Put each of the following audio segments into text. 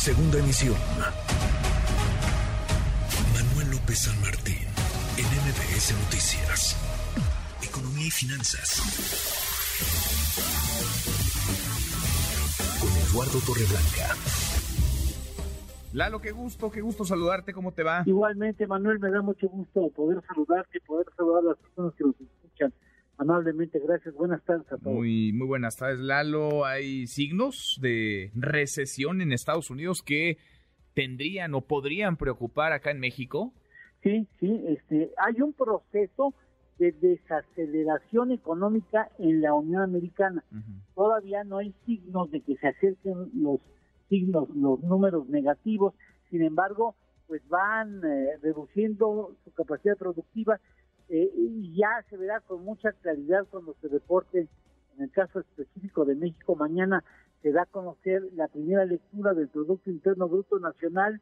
Segunda emisión. Manuel López San Martín, en MBS Noticias. Economía y finanzas. Con Eduardo Torreblanca. Lalo, qué gusto, qué gusto saludarte, ¿cómo te va? Igualmente, Manuel, me da mucho gusto poder saludarte, poder saludar a las personas que nos amablemente. Gracias, buenas tardes a todos. Muy, muy buenas tardes, Lalo. Hay signos de recesión en Estados Unidos que tendrían o podrían preocupar acá en México. Sí, sí, este, hay un proceso de desaceleración económica en la Unión Americana. Todavía no hay signos de que se acerquen los signos, los números negativos. Sin embargo, pues van eh, reduciendo su capacidad productiva eh, y ya se verá con mucha claridad cuando se reporte, en el caso específico de México, mañana se da a conocer la primera lectura del Producto Interno Bruto Nacional.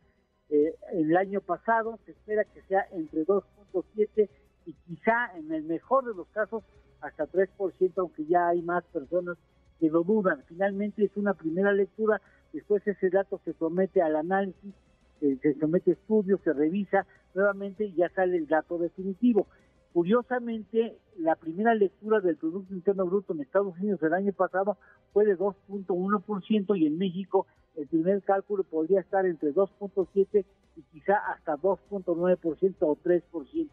Eh, el año pasado se espera que sea entre 2.7 y quizá en el mejor de los casos hasta 3%, aunque ya hay más personas que lo dudan. Finalmente es una primera lectura, después ese dato se somete al análisis, eh, se somete a estudios, se revisa nuevamente y ya sale el dato definitivo. Curiosamente, la primera lectura del Producto Interno Bruto en Estados Unidos el año pasado fue de 2.1% y en México el primer cálculo podría estar entre 2.7 y quizá hasta 2.9% o 3%,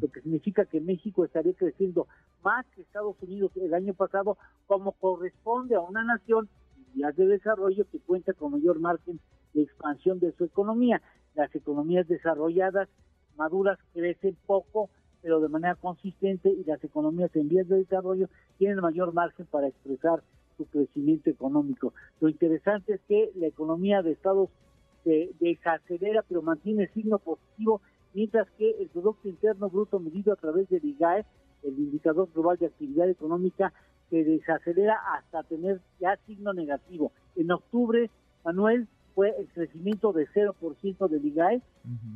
lo que significa que México estaría creciendo más que Estados Unidos el año pasado, como corresponde a una nación ya de desarrollo que cuenta con mayor margen de expansión de su economía. Las economías desarrolladas, maduras, crecen poco, pero de manera consistente y las economías en vías de desarrollo tienen mayor margen para expresar su crecimiento económico. Lo interesante es que la economía de Estados se desacelera pero mantiene signo positivo, mientras que el Producto Interno Bruto medido a través del IGAE, el Indicador Global de Actividad Económica, se desacelera hasta tener ya signo negativo. En octubre, Manuel, fue el crecimiento de 0% del IGAE.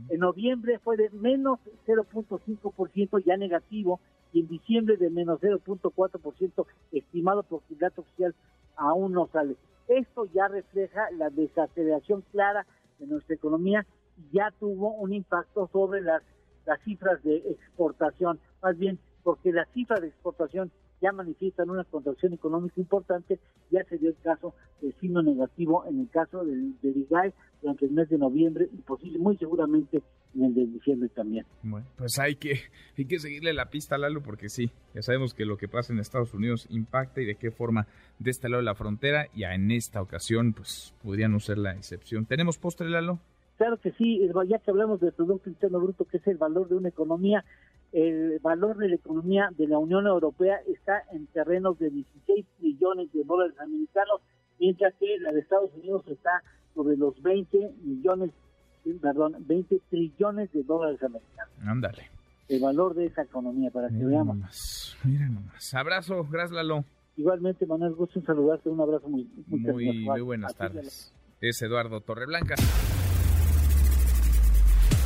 En noviembre fue de menos 0.5% ya negativo y en diciembre de menos 0.4% estimado porque el dato oficial aún no sale. Esto ya refleja la desaceleración clara de nuestra economía y ya tuvo un impacto sobre las, las cifras de exportación, más bien porque las cifras de exportación ya manifiestan una contracción económica importante, ya se dio el caso del signo negativo en el caso del, del IGAE durante el mes de noviembre y posible, muy seguramente en el de diciembre también. Bueno, pues hay que, hay que seguirle la pista a Lalo porque sí, ya sabemos que lo que pasa en Estados Unidos impacta y de qué forma de este lado de la frontera, ya en esta ocasión pues podría no ser la excepción. ¿Tenemos postre, Lalo? Claro que sí, ya que hablamos del Producto Interno Bruto, que es el valor de una economía, el valor de la economía de la Unión Europea está en terrenos de 16 millones de dólares americanos, mientras que la de Estados Unidos está sobre los 20 millones, perdón, 20 trillones de dólares americanos. Ándale. El valor de esa economía, para que veamos. nomás, mira nomás. Abrazo, gracias Lalo. Igualmente, Manuel, gusto en saludarte, un abrazo muy, muy, Muy, muy buenas tardes. Es Eduardo Torreblanca.